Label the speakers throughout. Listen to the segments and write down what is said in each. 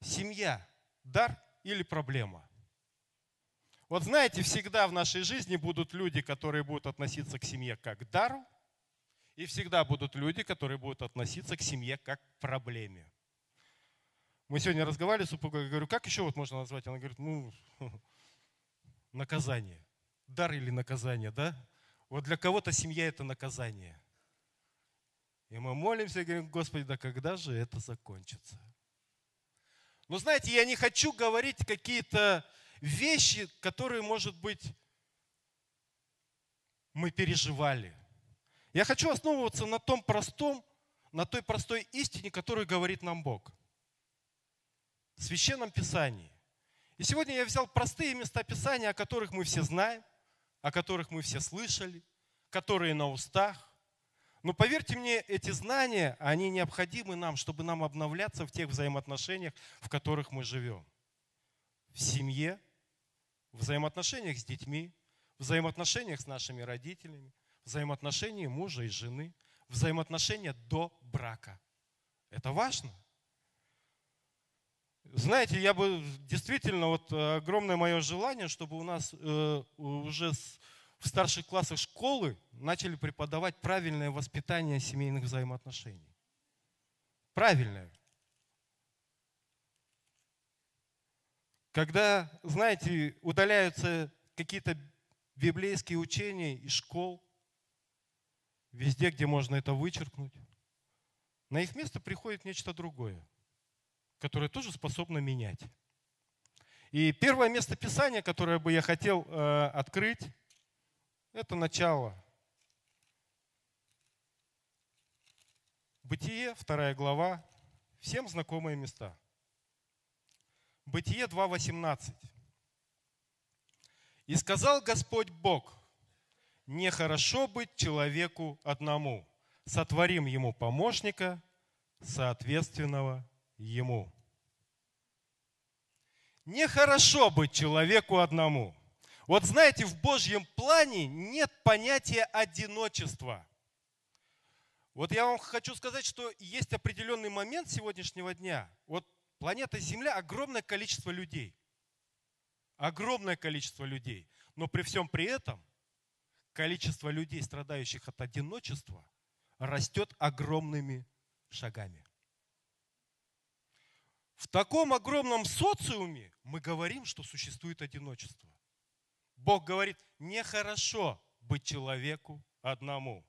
Speaker 1: Семья – дар или проблема? Вот знаете, всегда в нашей жизни будут люди, которые будут относиться к семье как к дару, и всегда будут люди, которые будут относиться к семье как к проблеме. Мы сегодня разговаривали с супругой, я говорю, как еще вот можно назвать? Она говорит, ну, наказание. Дар или наказание, да? Вот для кого-то семья это наказание. И мы молимся и говорим, Господи, да когда же это закончится? Но знаете, я не хочу говорить какие-то вещи, которые, может быть, мы переживали. Я хочу основываться на том простом, на той простой истине, которую говорит нам Бог. В Священном Писании. И сегодня я взял простые места Писания, о которых мы все знаем, о которых мы все слышали, которые на устах. Но поверьте мне, эти знания, они необходимы нам, чтобы нам обновляться в тех взаимоотношениях, в которых мы живем. В семье, в взаимоотношениях с детьми, в взаимоотношениях с нашими родителями, в взаимоотношении мужа и жены, взаимоотношения до брака. Это важно. Знаете, я бы действительно, вот огромное мое желание, чтобы у нас э, уже с, в старших классах школы начали преподавать правильное воспитание семейных взаимоотношений. Правильное. Когда, знаете, удаляются какие-то библейские учения из школ, везде, где можно это вычеркнуть, на их место приходит нечто другое, которое тоже способно менять. И первое место Писания, которое бы я хотел э, открыть, это начало. Бытие, вторая глава, всем знакомые места. Бытие 2.18. «И сказал Господь Бог, нехорошо быть человеку одному, сотворим ему помощника, соответственного ему». Нехорошо быть человеку одному. Вот знаете, в Божьем плане нет понятия одиночества. Вот я вам хочу сказать, что есть определенный момент сегодняшнего дня. Вот планета Земля огромное количество людей. Огромное количество людей. Но при всем при этом количество людей, страдающих от одиночества, растет огромными шагами. В таком огромном социуме мы говорим, что существует одиночество. Бог говорит, нехорошо быть человеку одному.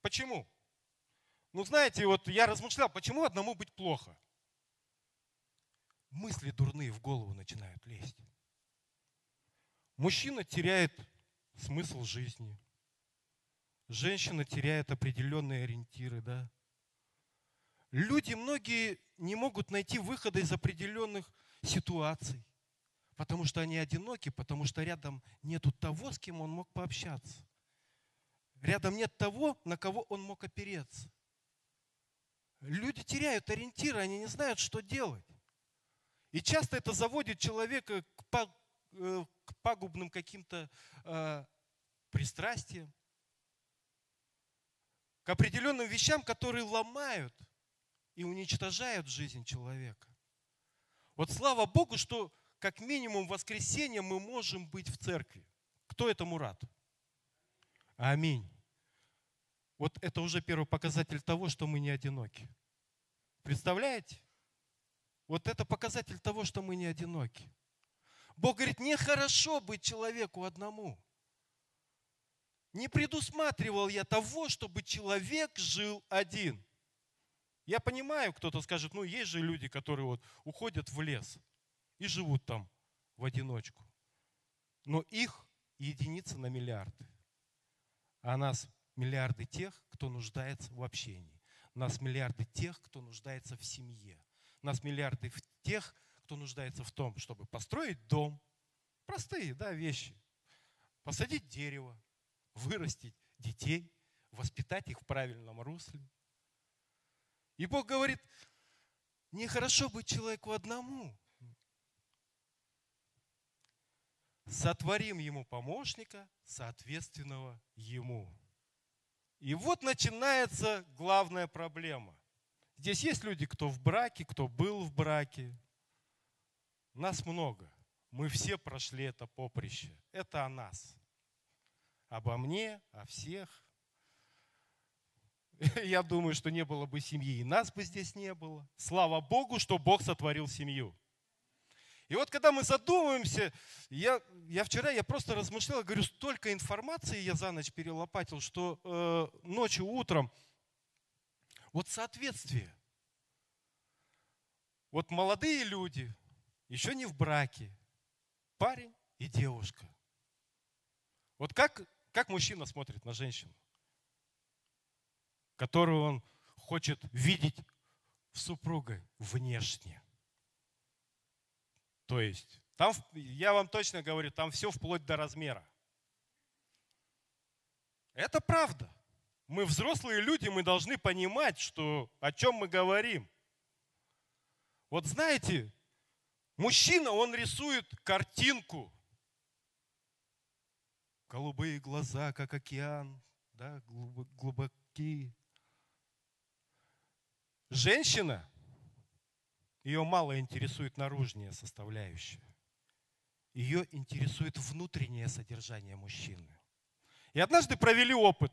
Speaker 1: Почему? Ну, знаете, вот я размышлял, почему одному быть плохо? Мысли дурные в голову начинают лезть. Мужчина теряет смысл жизни. Женщина теряет определенные ориентиры, да. Люди многие не могут найти выхода из определенных ситуаций. Потому что они одиноки, потому что рядом нету того, с кем он мог пообщаться. Рядом нет того, на кого он мог опереться. Люди теряют ориентиры, они не знают, что делать. И часто это заводит человека к э, пагубным каким-то э, пристрастиям, к определенным вещам, которые ломают и уничтожают жизнь человека. Вот слава Богу, что как минимум в воскресенье мы можем быть в церкви. Кто этому рад? Аминь. Вот это уже первый показатель того, что мы не одиноки. Представляете? Вот это показатель того, что мы не одиноки. Бог говорит, нехорошо быть человеку одному. Не предусматривал я того, чтобы человек жил один. Я понимаю, кто-то скажет, ну есть же люди, которые вот уходят в лес и живут там в одиночку. Но их единицы на миллиарды. А нас миллиарды тех, кто нуждается в общении. Нас миллиарды тех, кто нуждается в семье. Нас миллиарды тех, кто нуждается в том, чтобы построить дом. Простые да, вещи. Посадить дерево, вырастить детей, воспитать их в правильном русле. И Бог говорит, нехорошо быть человеку одному. Сотворим ему помощника, соответственного ему. И вот начинается главная проблема. Здесь есть люди, кто в браке, кто был в браке. Нас много. Мы все прошли это поприще. Это о нас. Обо мне, о всех. Я думаю, что не было бы семьи, и нас бы здесь не было. Слава Богу, что Бог сотворил семью. И вот когда мы задумываемся, я, я вчера я просто размышлял, говорю, столько информации я за ночь перелопатил, что э, ночью, утром, вот соответствие. Вот молодые люди, еще не в браке, парень и девушка. Вот как, как мужчина смотрит на женщину, которую он хочет видеть в супруге внешне. То есть, там, я вам точно говорю, там все вплоть до размера. Это правда. Мы взрослые люди, мы должны понимать, что, о чем мы говорим. Вот знаете, мужчина, он рисует картинку. Голубые глаза, как океан, да, глубокие. Женщина, ее мало интересует наружная составляющая. Ее интересует внутреннее содержание мужчины. И однажды провели опыт.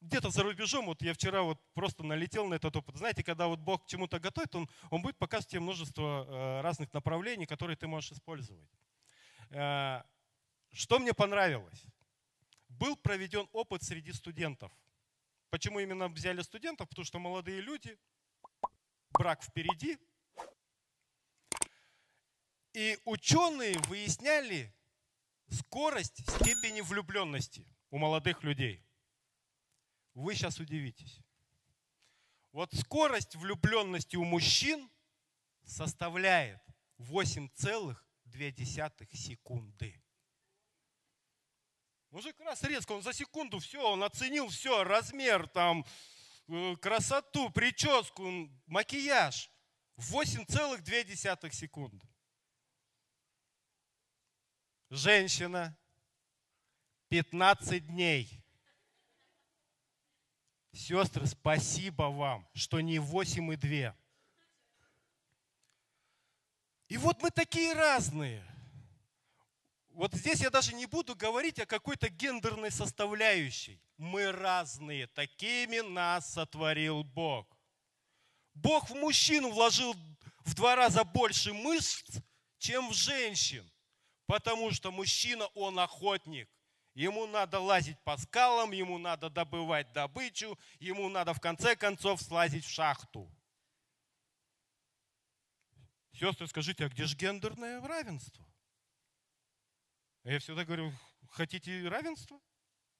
Speaker 1: Где-то за рубежом, вот я вчера вот просто налетел на этот опыт. Знаете, когда вот Бог к чему-то готовит, он, он будет показывать тебе множество э, разных направлений, которые ты можешь использовать. Э, что мне понравилось? Был проведен опыт среди студентов. Почему именно взяли студентов? Потому что молодые люди, брак впереди. И ученые выясняли скорость степени влюбленности у молодых людей. Вы сейчас удивитесь. Вот скорость влюбленности у мужчин составляет 8,2 секунды. Мужик раз резко, он за секунду все, он оценил все, размер, там, красоту, прическу, макияж. 8,2 секунды. Женщина 15 дней. Сестры, спасибо вам, что не 8 и 2. И вот мы такие разные. Вот здесь я даже не буду говорить о какой-то гендерной составляющей. Мы разные, такими нас сотворил Бог. Бог в мужчину вложил в два раза больше мышц, чем в женщин. Потому что мужчина, он охотник. Ему надо лазить по скалам, ему надо добывать добычу, ему надо в конце концов слазить в шахту. Сестры, скажите, а где же гендерное равенство? Я всегда говорю, хотите равенства?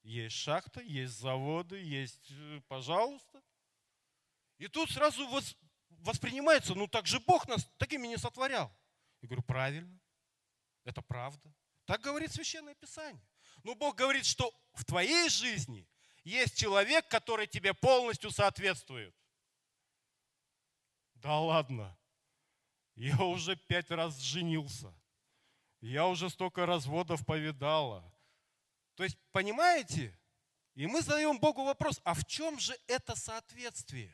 Speaker 1: Есть шахта, есть заводы, есть, э, пожалуйста. И тут сразу воспринимается, ну так же Бог нас такими не сотворял. Я говорю, правильно, это правда. Так говорит Священное Писание. Но Бог говорит, что в твоей жизни есть человек, который тебе полностью соответствует. Да ладно, я уже пять раз женился. Я уже столько разводов повидала. То есть, понимаете? И мы задаем Богу вопрос, а в чем же это соответствие?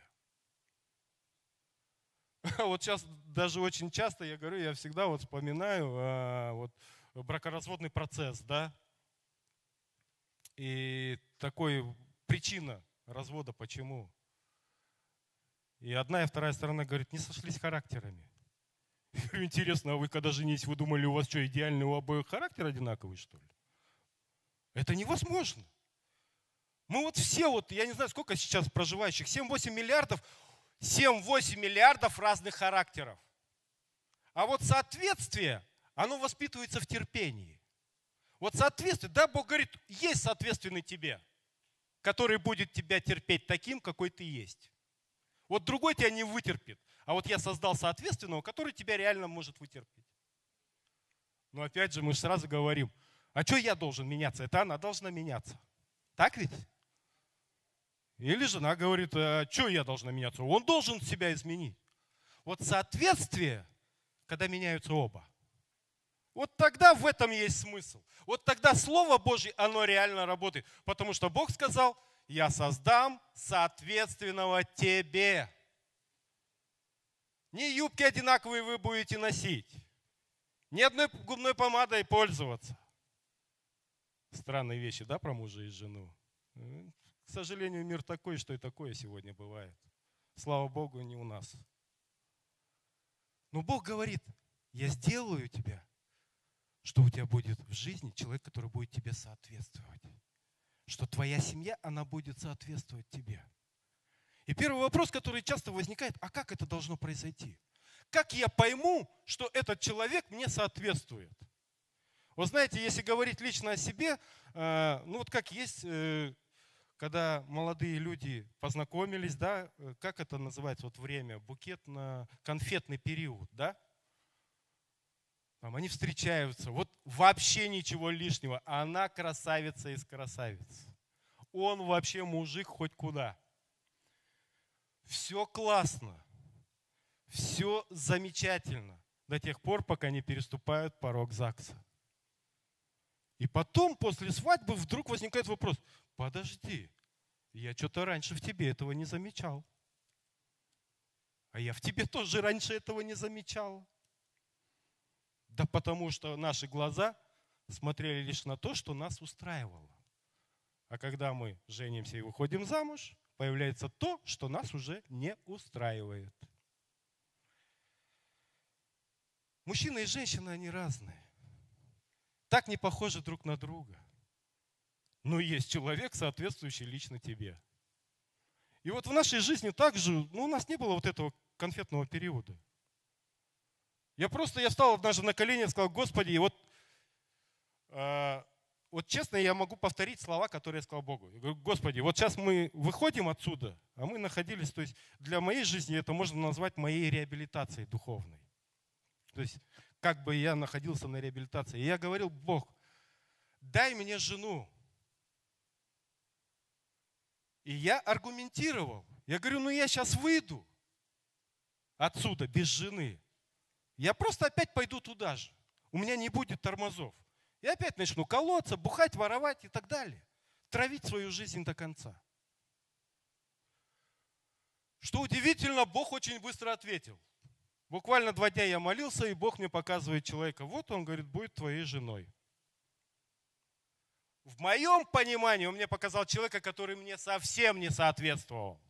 Speaker 1: Вот сейчас даже очень часто я говорю, я всегда вот вспоминаю а, вот, бракоразводный процесс, да? И такой причина развода, почему? И одна и вторая сторона говорит, не сошлись характерами. Интересно, а вы когда женились, вы думали, у вас что, идеальный у обоих характер одинаковый, что ли? Это невозможно. Мы вот все, вот, я не знаю, сколько сейчас проживающих, 7-8 миллиардов, 7-8 миллиардов разных характеров. А вот соответствие, оно воспитывается в терпении. Вот соответствие, да, Бог говорит, есть соответственный тебе, который будет тебя терпеть таким, какой ты есть. Вот другой тебя не вытерпит. А вот я создал соответственного, который тебя реально может вытерпеть. Но опять же, мы же сразу говорим, а что я должен меняться? Это она должна меняться. Так ведь? Или жена говорит, а что я должна меняться? Он должен себя изменить. Вот соответствие, когда меняются оба. Вот тогда в этом есть смысл. Вот тогда Слово Божье, оно реально работает. Потому что Бог сказал, я создам соответственного тебе. Не юбки одинаковые вы будете носить. Ни одной губной помадой пользоваться. Странные вещи, да, про мужа и жену? К сожалению, мир такой, что и такое сегодня бывает. Слава Богу, не у нас. Но Бог говорит, я сделаю тебя, что у тебя будет в жизни человек, который будет тебе соответствовать. Что твоя семья, она будет соответствовать тебе. И первый вопрос, который часто возникает, а как это должно произойти? Как я пойму, что этот человек мне соответствует? Вот знаете, если говорить лично о себе, э, ну вот как есть, э, когда молодые люди познакомились, да, э, как это называется, вот время, букет на конфетный период, да? Там они встречаются, вот вообще ничего лишнего, она красавица из красавиц. Он вообще мужик хоть куда. Все классно, все замечательно до тех пор, пока не переступают порог ЗАГСа. И потом, после свадьбы, вдруг возникает вопрос, подожди, я что-то раньше в тебе этого не замечал. А я в тебе тоже раньше этого не замечал. Да потому что наши глаза смотрели лишь на то, что нас устраивало. А когда мы женимся и выходим замуж, появляется то, что нас уже не устраивает. Мужчина и женщина, они разные так не похожи друг на друга. Но есть человек, соответствующий лично тебе. И вот в нашей жизни также, ну, у нас не было вот этого конфетного периода. Я просто, я встал однажды на колени и сказал, Господи, и вот, вот честно, я могу повторить слова, которые я сказал Богу. Я говорю, Господи, вот сейчас мы выходим отсюда, а мы находились, то есть для моей жизни это можно назвать моей реабилитацией духовной. То есть как бы я находился на реабилитации. И я говорил, Бог, дай мне жену. И я аргументировал. Я говорю, ну я сейчас выйду отсюда без жены. Я просто опять пойду туда же. У меня не будет тормозов. И опять начну колоться, бухать, воровать и так далее. Травить свою жизнь до конца. Что удивительно, Бог очень быстро ответил. Буквально два дня я молился, и Бог мне показывает человека. Вот он, говорит, будет твоей женой. В моем понимании он мне показал человека, который мне совсем не соответствовал.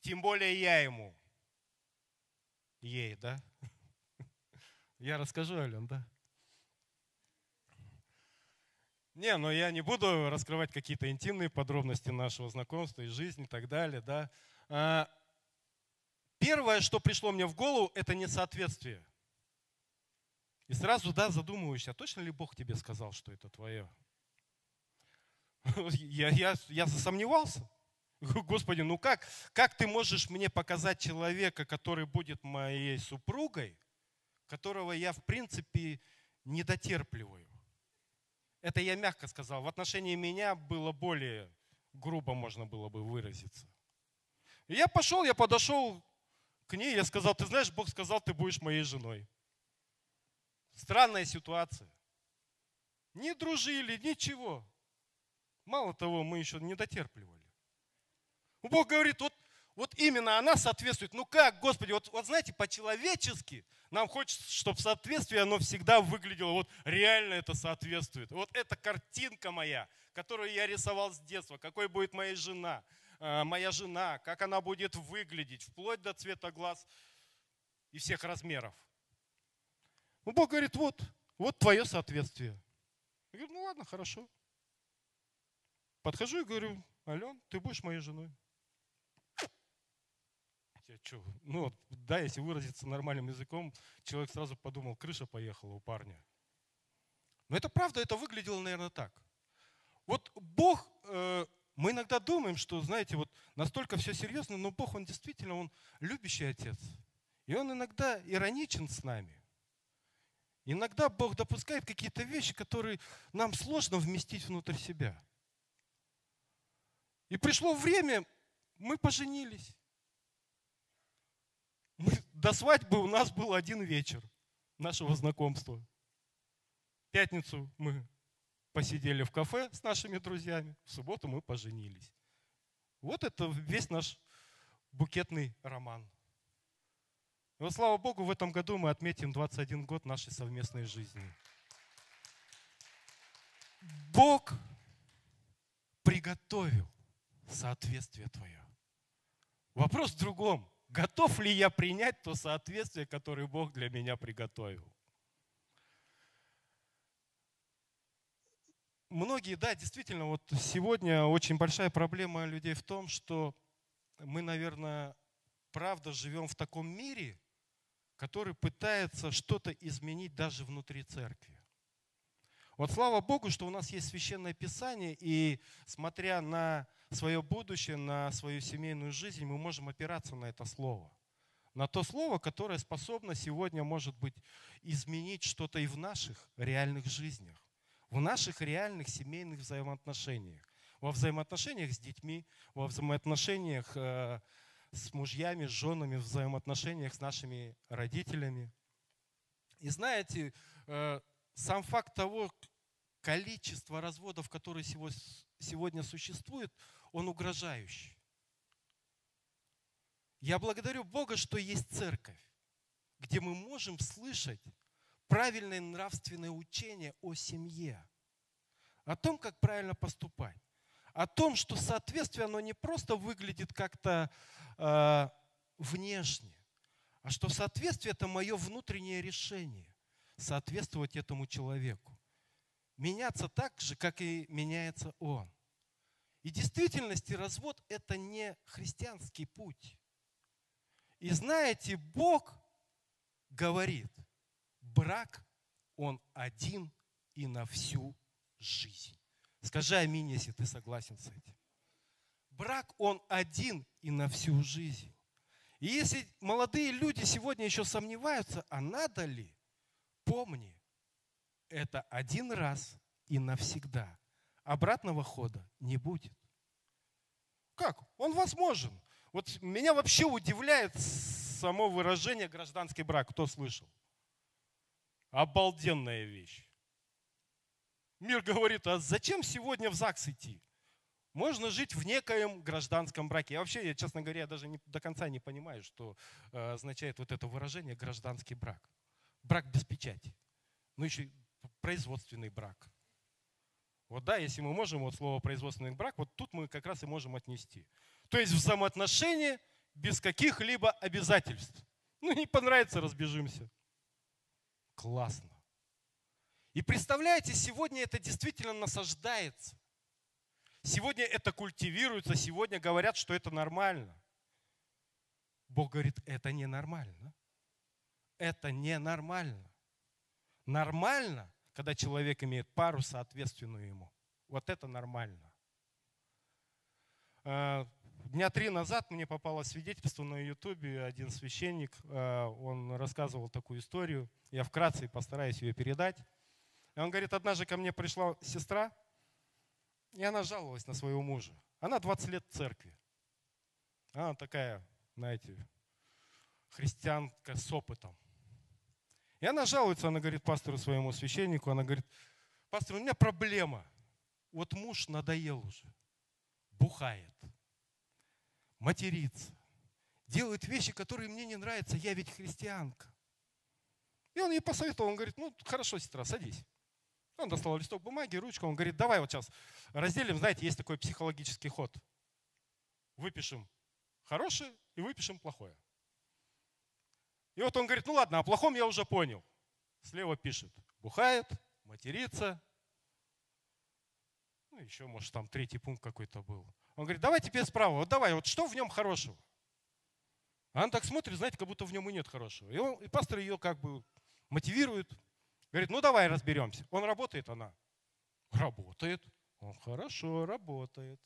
Speaker 1: Тем более я ему. Ей, да? Я расскажу, Ален, да? Не, но я не буду раскрывать какие-то интимные подробности нашего знакомства и жизни и так далее, да. А, Первое, что пришло мне в голову, это несоответствие. И сразу, да, задумываешься, а точно ли Бог тебе сказал, что это твое? Я, я, я засомневался. Господи, ну как, как ты можешь мне показать человека, который будет моей супругой, которого я, в принципе, не дотерпливаю? Это я мягко сказал. В отношении меня было более грубо можно было бы выразиться. И я пошел, я подошел к ней, я сказал, ты знаешь, Бог сказал, ты будешь моей женой. Странная ситуация. Не дружили, ничего. Мало того, мы еще не дотерпливали. Бог говорит, вот, вот именно она соответствует. Ну как, Господи, вот, вот знаете, по-человечески нам хочется, чтобы соответствие, оно всегда выглядело, вот реально это соответствует. Вот эта картинка моя, которую я рисовал с детства, какой будет моя жена, Э, моя жена, как она будет выглядеть, вплоть до цвета глаз и всех размеров. Ну, Бог говорит, вот, вот твое соответствие. Я говорю, ну ладно, хорошо. Подхожу и говорю, Ален, ты будешь моей женой. Я что, ну, да, если выразиться нормальным языком, человек сразу подумал, крыша поехала у парня. Но это правда, это выглядело, наверное, так. Вот Бог э, мы иногда думаем, что, знаете, вот настолько все серьезно, но Бог, Он действительно, Он любящий Отец. И Он иногда ироничен с нами. Иногда Бог допускает какие-то вещи, которые нам сложно вместить внутрь себя. И пришло время, мы поженились. До свадьбы у нас был один вечер нашего знакомства. В пятницу мы посидели в кафе с нашими друзьями, в субботу мы поженились. Вот это весь наш букетный роман. Вот слава Богу, в этом году мы отметим 21 год нашей совместной жизни. Бог приготовил соответствие твое. Вопрос в другом. Готов ли я принять то соответствие, которое Бог для меня приготовил? Многие, да, действительно, вот сегодня очень большая проблема людей в том, что мы, наверное, правда живем в таком мире, который пытается что-то изменить даже внутри церкви. Вот слава Богу, что у нас есть священное писание, и смотря на свое будущее, на свою семейную жизнь, мы можем опираться на это слово. На то слово, которое способно сегодня, может быть, изменить что-то и в наших реальных жизнях, в наших реальных семейных взаимоотношениях, во взаимоотношениях с детьми, во взаимоотношениях э, с мужьями, с женами, в взаимоотношениях с нашими родителями. И знаете, э, сам факт того, количество разводов, которые сегодня существуют, он угрожающий. Я благодарю Бога, что есть церковь, где мы можем слышать правильное нравственное учение о семье, о том, как правильно поступать, о том, что соответствие, оно не просто выглядит как-то э, внешне, а что соответствие – это мое внутреннее решение соответствовать этому человеку. Меняться так же, как и меняется он. И в действительности развод – это не христианский путь. И знаете, Бог говорит, брак, он один и на всю жизнь. Скажи аминь, если ты согласен с этим. Брак, он один и на всю жизнь. И если молодые люди сегодня еще сомневаются, а надо ли, помни, это один раз и навсегда. Обратного хода не будет. Как? Он возможен. Вот меня вообще удивляет само выражение гражданский брак. Кто слышал? Обалденная вещь. Мир говорит, а зачем сегодня в ЗАГС идти? Можно жить в некоем гражданском браке. Я вообще, я, честно говоря, даже не, до конца не понимаю, что э, означает вот это выражение гражданский брак. Брак без печати. Ну еще производственный брак. Вот да, если мы можем вот слово производственный брак, вот тут мы как раз и можем отнести. То есть взаимоотношения без каких-либо обязательств. Ну не понравится, разбежимся. Классно. И представляете, сегодня это действительно насаждается. Сегодня это культивируется, сегодня говорят, что это нормально. Бог говорит, это ненормально. Это ненормально. Нормально, когда человек имеет пару, соответственную ему. Вот это нормально. А, дня три назад мне попало свидетельство на ютубе, один священник, а, он рассказывал такую историю. Я вкратце постараюсь ее передать. И он говорит, однажды ко мне пришла сестра, и она жаловалась на своего мужа. Она 20 лет в церкви. Она такая, знаете, христианка с опытом. И она жалуется, она говорит пастору своему священнику, она говорит, пастор, у меня проблема. Вот муж надоел уже, бухает, матерится, делает вещи, которые мне не нравятся, я ведь христианка. И он ей посоветовал, он говорит, ну хорошо, сестра, садись. Он достал листок бумаги, ручку, он говорит, давай вот сейчас разделим, знаете, есть такой психологический ход. Выпишем хорошее и выпишем плохое. И вот он говорит, ну ладно, о плохом я уже понял. Слева пишет, бухает, матерится. Ну, еще, может, там третий пункт какой-то был. Он говорит, давай теперь справа, вот давай, вот что в нем хорошего? А он так смотрит, знаете, как будто в нем и нет хорошего. И, он, и пастор ее как бы мотивирует, Говорит, ну давай разберемся. Он работает, она? Работает. Он хорошо работает.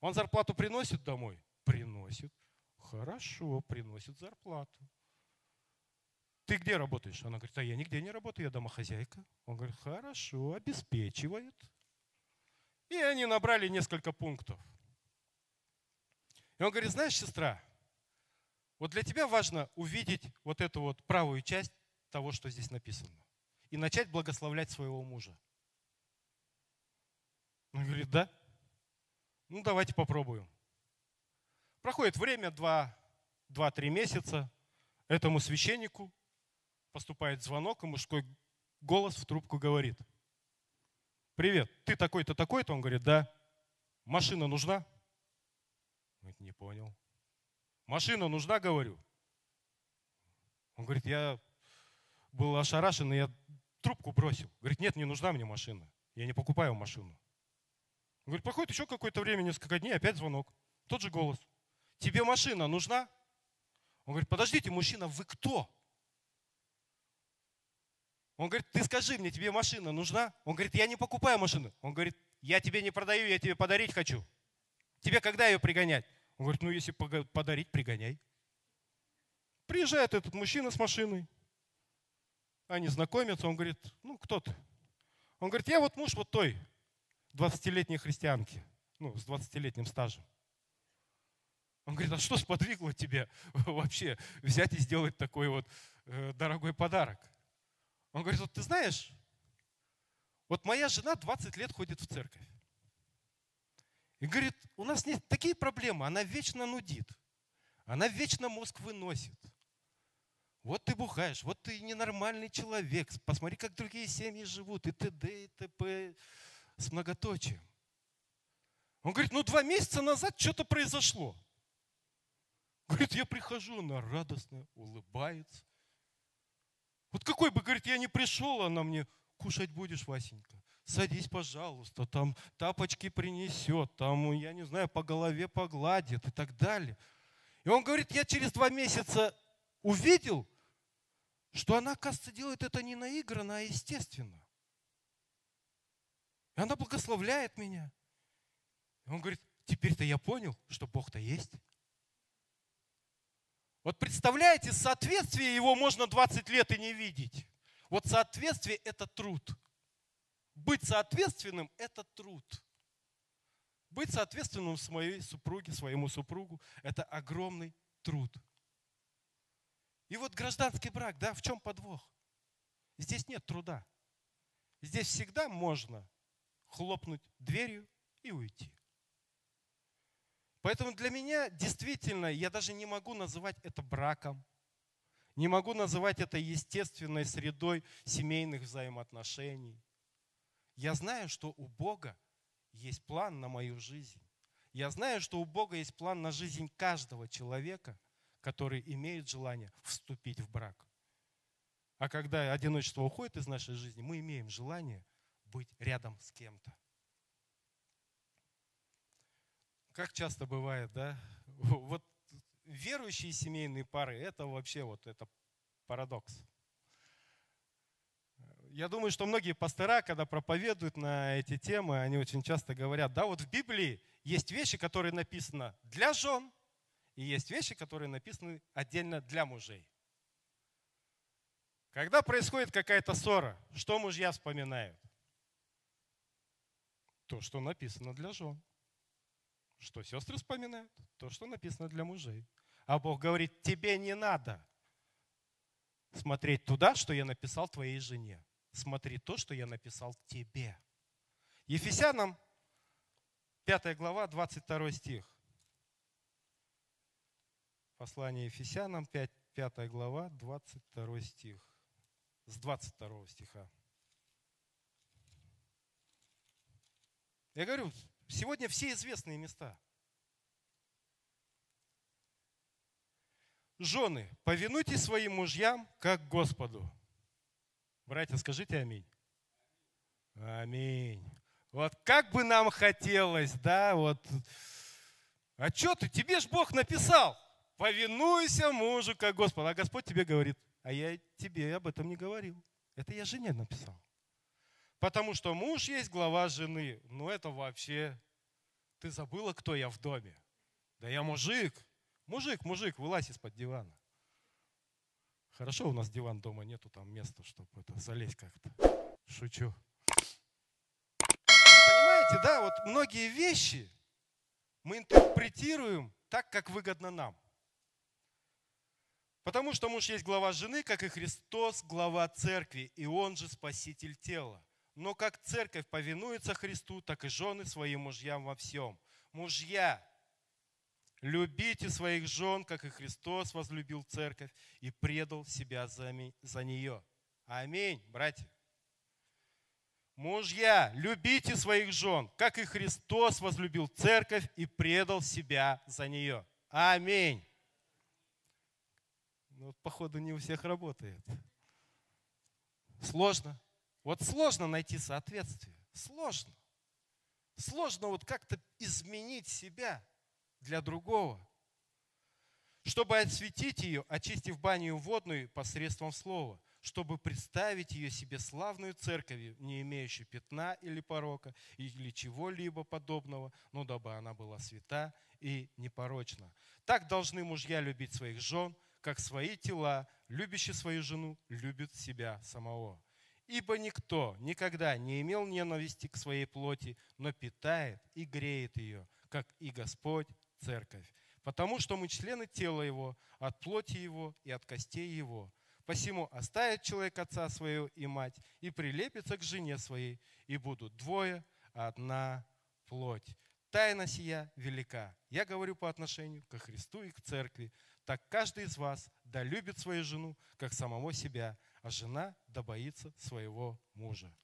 Speaker 1: Он зарплату приносит домой? Приносит. Хорошо, приносит зарплату. Ты где работаешь? Она говорит, а я нигде не работаю, я домохозяйка. Он говорит, хорошо, обеспечивает. И они набрали несколько пунктов. И он говорит, знаешь, сестра, вот для тебя важно увидеть вот эту вот правую часть того, что здесь написано и начать благословлять своего мужа. Он говорит, да. Ну, давайте попробуем. Проходит время, 2-3 месяца. Этому священнику поступает звонок, и мужской голос в трубку говорит. Привет, ты такой-то, такой-то? Он говорит, да. Машина нужна? Говорит, не понял. Машина нужна, говорю. Он говорит, я был ошарашен, и я трубку бросил. Говорит, нет, не нужна мне машина. Я не покупаю машину. Он говорит, проходит еще какое-то время, несколько дней, опять звонок. Тот же голос. Тебе машина нужна? Он говорит, подождите, мужчина, вы кто? Он говорит, ты скажи мне, тебе машина нужна? Он говорит, я не покупаю машину. Он говорит, я тебе не продаю, я тебе подарить хочу. Тебе когда ее пригонять? Он говорит, ну если подарить, пригоняй. Приезжает этот мужчина с машиной. Они знакомятся, он говорит, ну кто ты? Он говорит, я вот муж вот той 20-летней христианки, ну, с 20-летним стажем. Он говорит, а что сподвигло тебя вообще взять и сделать такой вот э, дорогой подарок? Он говорит, вот ты знаешь, вот моя жена 20 лет ходит в церковь. И говорит, у нас нет такие проблемы, она вечно нудит, она вечно мозг выносит. Вот ты бухаешь, вот ты ненормальный человек, посмотри, как другие семьи живут, и т.д., и т.п. с многоточием. Он говорит, ну два месяца назад что-то произошло. Говорит, я прихожу, она радостная, улыбается. Вот какой бы, говорит, я не пришел, она мне, кушать будешь, Васенька? Садись, пожалуйста, там тапочки принесет, там, я не знаю, по голове погладит и так далее. И он говорит, я через два месяца увидел, что она, кажется, делает это не наигранно, а естественно. И она благословляет меня. И он говорит, теперь-то я понял, что Бог-то есть. Вот представляете, соответствие его можно 20 лет и не видеть. Вот соответствие – это труд. Быть соответственным – это труд. Быть соответственным своей супруге, своему супругу – это огромный труд. И вот гражданский брак, да, в чем подвох? Здесь нет труда. Здесь всегда можно хлопнуть дверью и уйти. Поэтому для меня действительно, я даже не могу называть это браком, не могу называть это естественной средой семейных взаимоотношений. Я знаю, что у Бога есть план на мою жизнь. Я знаю, что у Бога есть план на жизнь каждого человека, который имеет желание вступить в брак. А когда одиночество уходит из нашей жизни, мы имеем желание быть рядом с кем-то. Как часто бывает, да? Вот верующие семейные пары, это вообще вот это парадокс. Я думаю, что многие пастора, когда проповедуют на эти темы, они очень часто говорят, да, вот в Библии есть вещи, которые написаны для жен, и есть вещи, которые написаны отдельно для мужей. Когда происходит какая-то ссора, что мужья вспоминают? То, что написано для жен. Что сестры вспоминают? То, что написано для мужей. А Бог говорит, тебе не надо смотреть туда, что я написал твоей жене. Смотри то, что я написал тебе. Ефесянам 5 глава, 22 стих. Послание Ефесянам 5, 5 глава, 22 стих. С 22 стиха. Я говорю, Сегодня все известные места. Жены, повинуйтесь своим мужьям, как Господу. Братья, скажите аминь. Аминь. Вот как бы нам хотелось, да, вот. А что ты, тебе ж Бог написал. Повинуйся мужу, как Господу. А Господь тебе говорит, а я тебе об этом не говорил. Это я жене написал. Потому что муж есть глава жены. Ну это вообще... Ты забыла, кто я в доме? Да я мужик. Мужик, мужик, вылазь из-под дивана. Хорошо, у нас диван дома нету там места, чтобы это залезть как-то. Шучу. Понимаете, да, вот многие вещи мы интерпретируем так, как выгодно нам. Потому что муж есть глава жены, как и Христос, глава церкви, и он же спаситель тела. Но как церковь повинуется Христу, так и жены своим мужьям во всем. Мужья, любите своих жен, как и Христос возлюбил церковь и предал себя за, за нее. Аминь, братья. Мужья, любите своих жен, как и Христос возлюбил церковь и предал себя за нее. Аминь. Ну, походу, не у всех работает. Сложно. Вот сложно найти соответствие. Сложно. Сложно вот как-то изменить себя для другого. Чтобы осветить ее, очистив баню водную посредством слова, чтобы представить ее себе славную церковью, не имеющую пятна или порока, или чего-либо подобного, но дабы она была свята и непорочна. Так должны мужья любить своих жен, как свои тела, любящий свою жену, любит себя самого. Ибо никто никогда не имел ненависти к своей плоти, но питает и греет ее, как и Господь церковь. Потому что мы члены тела Его, от плоти Его и от костей Его. Посему оставит человек отца своего и мать, и прилепится к жене своей, и будут двое, одна плоть. Тайна сия велика. Я говорю по отношению к Христу и к церкви. Так каждый из вас да любит свою жену, как самого себя, а жена да боится своего мужа.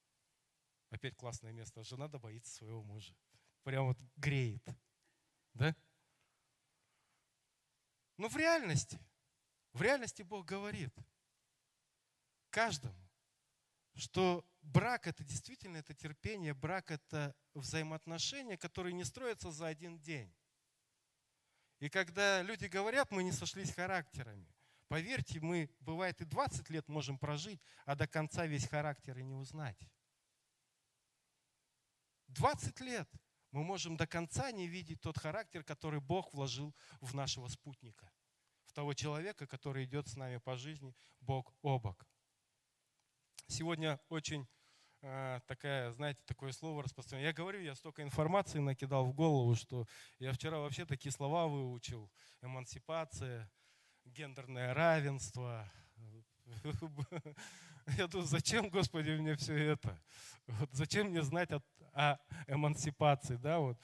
Speaker 1: Опять классное место. Жена да боится своего мужа. Прям вот греет. Да? Но в реальности, в реальности Бог говорит каждому, что брак это действительно это терпение, брак это взаимоотношения, которые не строятся за один день. И когда люди говорят, мы не сошлись характерами, Поверьте, мы, бывает, и 20 лет можем прожить, а до конца весь характер и не узнать. 20 лет мы можем до конца не видеть тот характер, который Бог вложил в нашего спутника, в того человека, который идет с нами по жизни бок о бок. Сегодня очень э, такая, знаете, такое слово распространено. Я говорю, я столько информации накидал в голову, что я вчера вообще такие слова выучил. Эмансипация, гендерное равенство. Я думаю, зачем, Господи, мне все это? Вот зачем мне знать о, о эмансипации? Да, вот.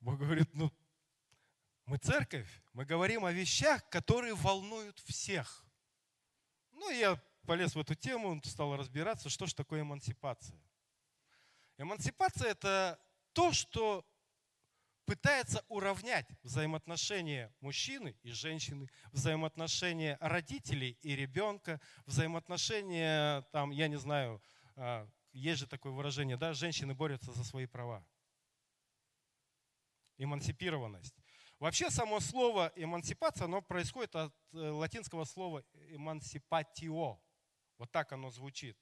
Speaker 1: Бог говорит, ну, мы церковь, мы говорим о вещах, которые волнуют всех. Ну, я полез в эту тему, стал разбираться, что же такое эмансипация. Эмансипация – это то, что пытается уравнять взаимоотношения мужчины и женщины, взаимоотношения родителей и ребенка, взаимоотношения, там, я не знаю, а, есть же такое выражение, да, женщины борются за свои права. Эмансипированность. Вообще само слово эмансипация, оно происходит от э, латинского слова эмансипатио. Вот так оно звучит.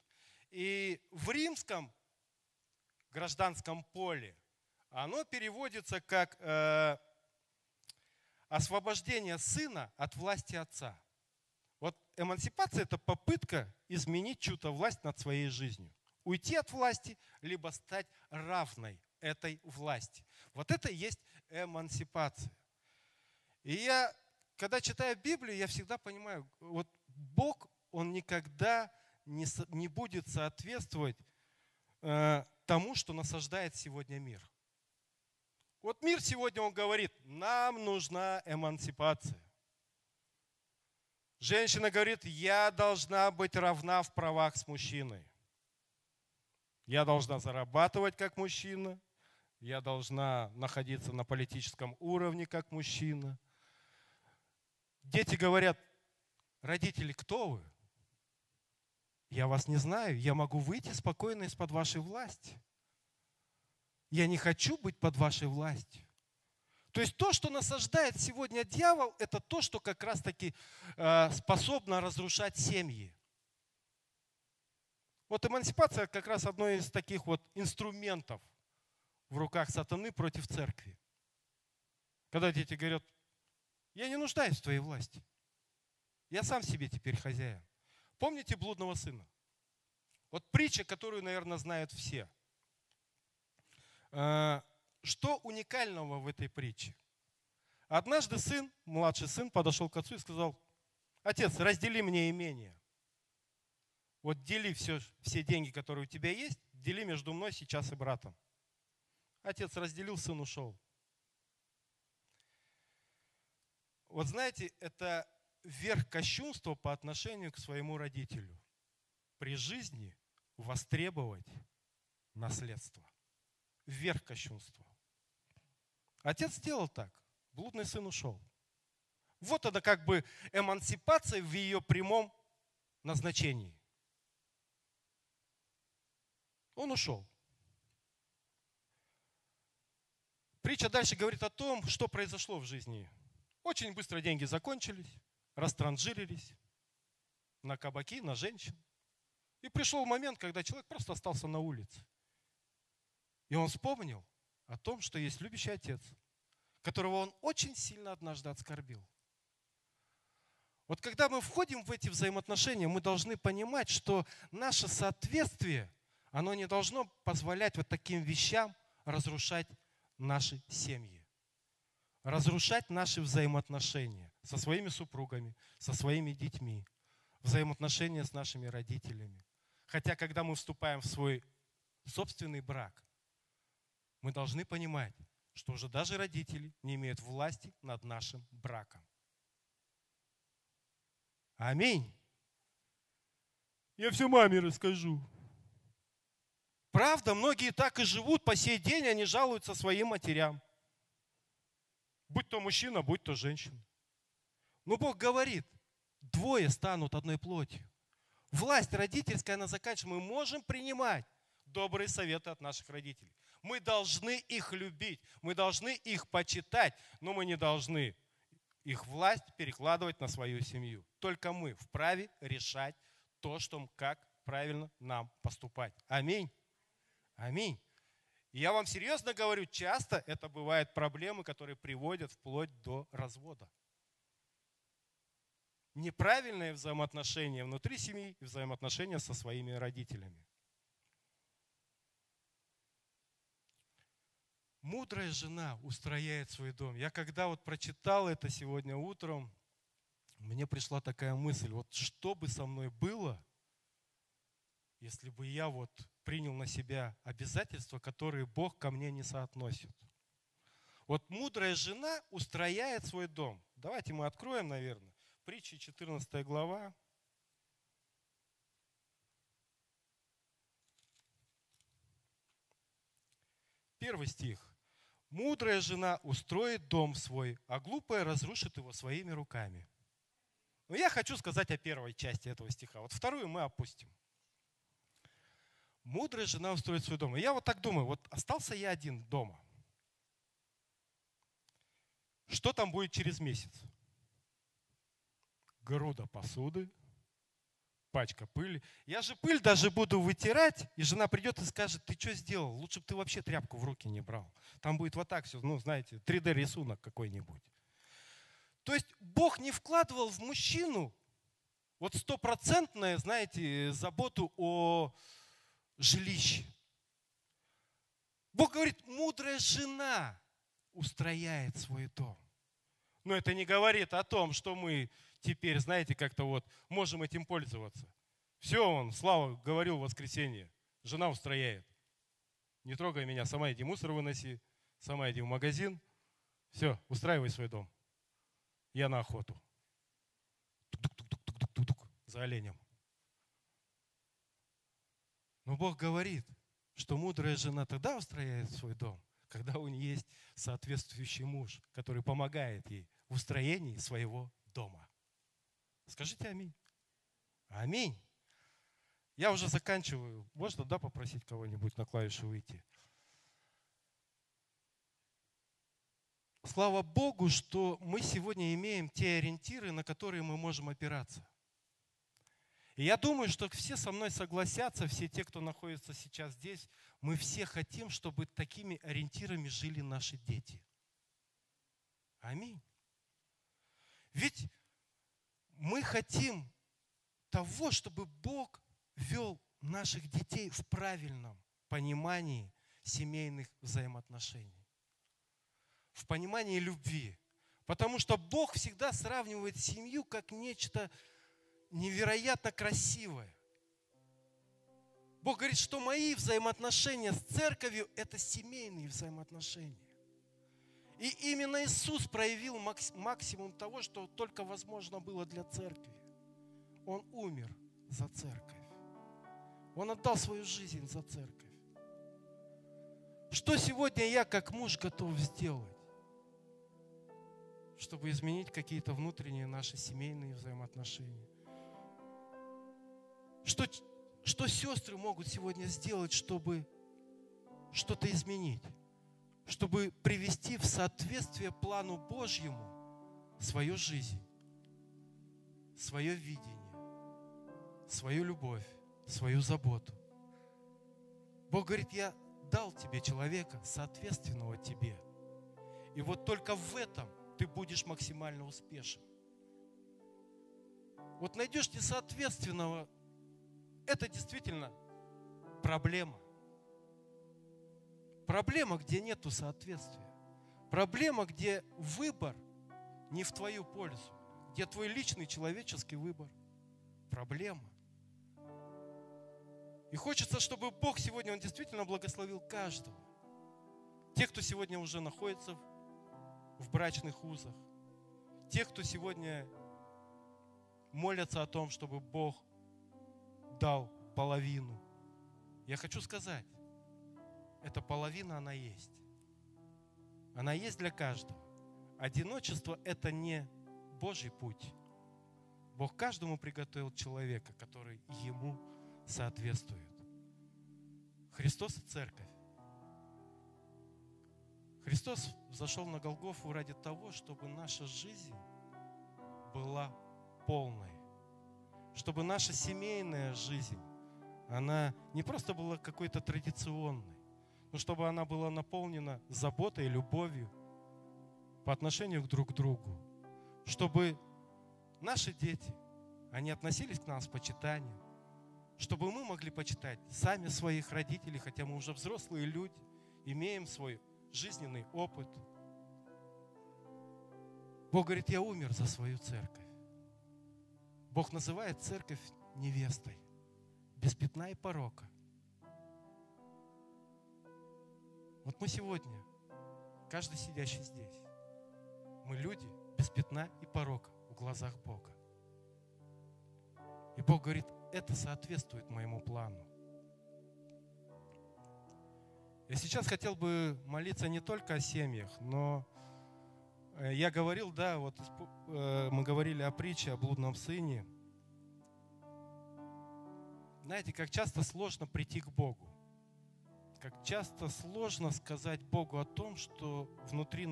Speaker 1: И в римском гражданском поле оно переводится как э, освобождение сына от власти отца. Вот эмансипация – это попытка изменить чью-то власть над своей жизнью. Уйти от власти, либо стать равной этой власти. Вот это и есть эмансипация. И я, когда читаю Библию, я всегда понимаю, вот Бог, Он никогда не, не будет соответствовать э, тому, что насаждает сегодня мир. Вот мир сегодня, он говорит, нам нужна эмансипация. Женщина говорит, я должна быть равна в правах с мужчиной. Я должна зарабатывать как мужчина. Я должна находиться на политическом уровне как мужчина. Дети говорят, родители, кто вы? Я вас не знаю, я могу выйти спокойно из-под вашей власти. Я не хочу быть под вашей властью. То есть то, что насаждает сегодня дьявол, это то, что как раз-таки э, способно разрушать семьи. Вот эмансипация как раз одно из таких вот инструментов в руках сатаны против церкви. Когда дети говорят, я не нуждаюсь в твоей власти. Я сам себе теперь хозяин. Помните блудного сына? Вот притча, которую, наверное, знают все – что уникального в этой притче? Однажды сын, младший сын, подошел к отцу и сказал, отец, раздели мне имение. Вот дели все, все деньги, которые у тебя есть, дели между мной сейчас и братом. Отец разделил, сын ушел. Вот знаете, это верх кощунства по отношению к своему родителю. При жизни востребовать наследство. Верх кощунства. Отец сделал так. Блудный сын ушел. Вот это как бы эмансипация в ее прямом назначении. Он ушел. Притча дальше говорит о том, что произошло в жизни. Очень быстро деньги закончились, растранжирились на кабаки, на женщин. И пришел момент, когда человек просто остался на улице. И он вспомнил о том, что есть любящий отец, которого он очень сильно однажды отскорбил. Вот когда мы входим в эти взаимоотношения, мы должны понимать, что наше соответствие, оно не должно позволять вот таким вещам разрушать наши семьи, разрушать наши взаимоотношения со своими супругами, со своими детьми, взаимоотношения с нашими родителями. Хотя, когда мы вступаем в свой собственный брак, мы должны понимать, что уже даже родители не имеют власти над нашим браком. Аминь. Я все маме расскажу. Правда, многие так и живут по сей день, они жалуются своим матерям. Будь то мужчина, будь то женщина. Но Бог говорит, двое станут одной плотью. Власть родительская, она заканчивается. Мы можем принимать добрые советы от наших родителей. Мы должны их любить, мы должны их почитать, но мы не должны их власть перекладывать на свою семью. Только мы вправе решать то, что, как правильно нам поступать. Аминь. Аминь. Я вам серьезно говорю, часто это бывают проблемы, которые приводят вплоть до развода. Неправильные взаимоотношения внутри семьи и взаимоотношения со своими родителями. Мудрая жена устрояет свой дом. Я когда вот прочитал это сегодня утром, мне пришла такая мысль, вот что бы со мной было, если бы я вот принял на себя обязательства, которые Бог ко мне не соотносит. Вот мудрая жена устрояет свой дом. Давайте мы откроем, наверное, притчи 14 глава. Первый стих. Мудрая жена устроит дом свой, а глупая разрушит его своими руками. Но я хочу сказать о первой части этого стиха. Вот вторую мы опустим. Мудрая жена устроит свой дом. И я вот так думаю, вот остался я один дома. Что там будет через месяц? Груда посуды, пачка пыли. Я же пыль даже буду вытирать, и жена придет и скажет, ты что сделал? Лучше бы ты вообще тряпку в руки не брал. Там будет вот так все, ну, знаете, 3D-рисунок какой-нибудь. То есть Бог не вкладывал в мужчину вот стопроцентное, знаете, заботу о жилище. Бог говорит, мудрая жена устрояет свой дом. Но это не говорит о том, что мы теперь, знаете, как-то вот можем этим пользоваться. Все, он, Слава говорил в воскресенье, жена устрояет. Не трогай меня, сама иди мусор выноси, сама иди в магазин. Все, устраивай свой дом. Я на охоту. Тук-тук-тук-тук-тук-тук за оленем. Но Бог говорит, что мудрая жена тогда устрояет свой дом, когда у нее есть соответствующий муж, который помогает ей в устроении своего дома. Скажите аминь. Аминь. Я уже заканчиваю. Можно, да, попросить кого-нибудь на клавишу выйти? Слава Богу, что мы сегодня имеем те ориентиры, на которые мы можем опираться. И я думаю, что все со мной согласятся, все те, кто находится сейчас здесь, мы все хотим, чтобы такими ориентирами жили наши дети. Аминь. Ведь мы хотим того, чтобы Бог вел наших детей в правильном понимании семейных взаимоотношений, в понимании любви. Потому что Бог всегда сравнивает семью как нечто невероятно красивое. Бог говорит, что мои взаимоотношения с церковью – это семейные взаимоотношения. И именно Иисус проявил максимум того, что только возможно было для церкви. Он умер за церковь. Он отдал свою жизнь за церковь. Что сегодня я как муж готов сделать, чтобы изменить какие-то внутренние наши семейные взаимоотношения? Что, что сестры могут сегодня сделать, чтобы что-то изменить? Чтобы привести в соответствие плану Божьему свою жизнь, свое видение, свою любовь, свою заботу. Бог говорит, я дал тебе человека, соответственного тебе. И вот только в этом ты будешь максимально успешен. Вот найдешь несоответственного, это действительно проблема. Проблема, где нету соответствия. Проблема, где выбор не в твою пользу, где твой личный человеческий выбор. Проблема. И хочется, чтобы Бог сегодня, Он действительно благословил каждого. Те, кто сегодня уже находится в брачных узах. Те, кто сегодня молятся о том, чтобы Бог дал половину. Я хочу сказать, эта половина, она есть. Она есть для каждого. Одиночество – это не Божий путь. Бог каждому приготовил человека, который ему соответствуют. Христос и церковь. Христос зашел на Голгофу ради того, чтобы наша жизнь была полной. Чтобы наша семейная жизнь, она не просто была какой-то традиционной, но чтобы она была наполнена заботой и любовью по отношению друг к другу. Чтобы наши дети, они относились к нам с почитанием, чтобы мы могли почитать сами своих родителей, хотя мы уже взрослые люди, имеем свой жизненный опыт. Бог говорит, я умер за свою церковь. Бог называет церковь невестой, без пятна и порока. Вот мы сегодня, каждый сидящий здесь, мы люди без пятна и порока в глазах Бога. И Бог говорит, это соответствует моему плану. Я сейчас хотел бы молиться не только о семьях, но э, я говорил, да, вот э, мы говорили о притче о блудном сыне. Знаете, как часто сложно прийти к Богу. Как часто сложно сказать Богу о том, что внутри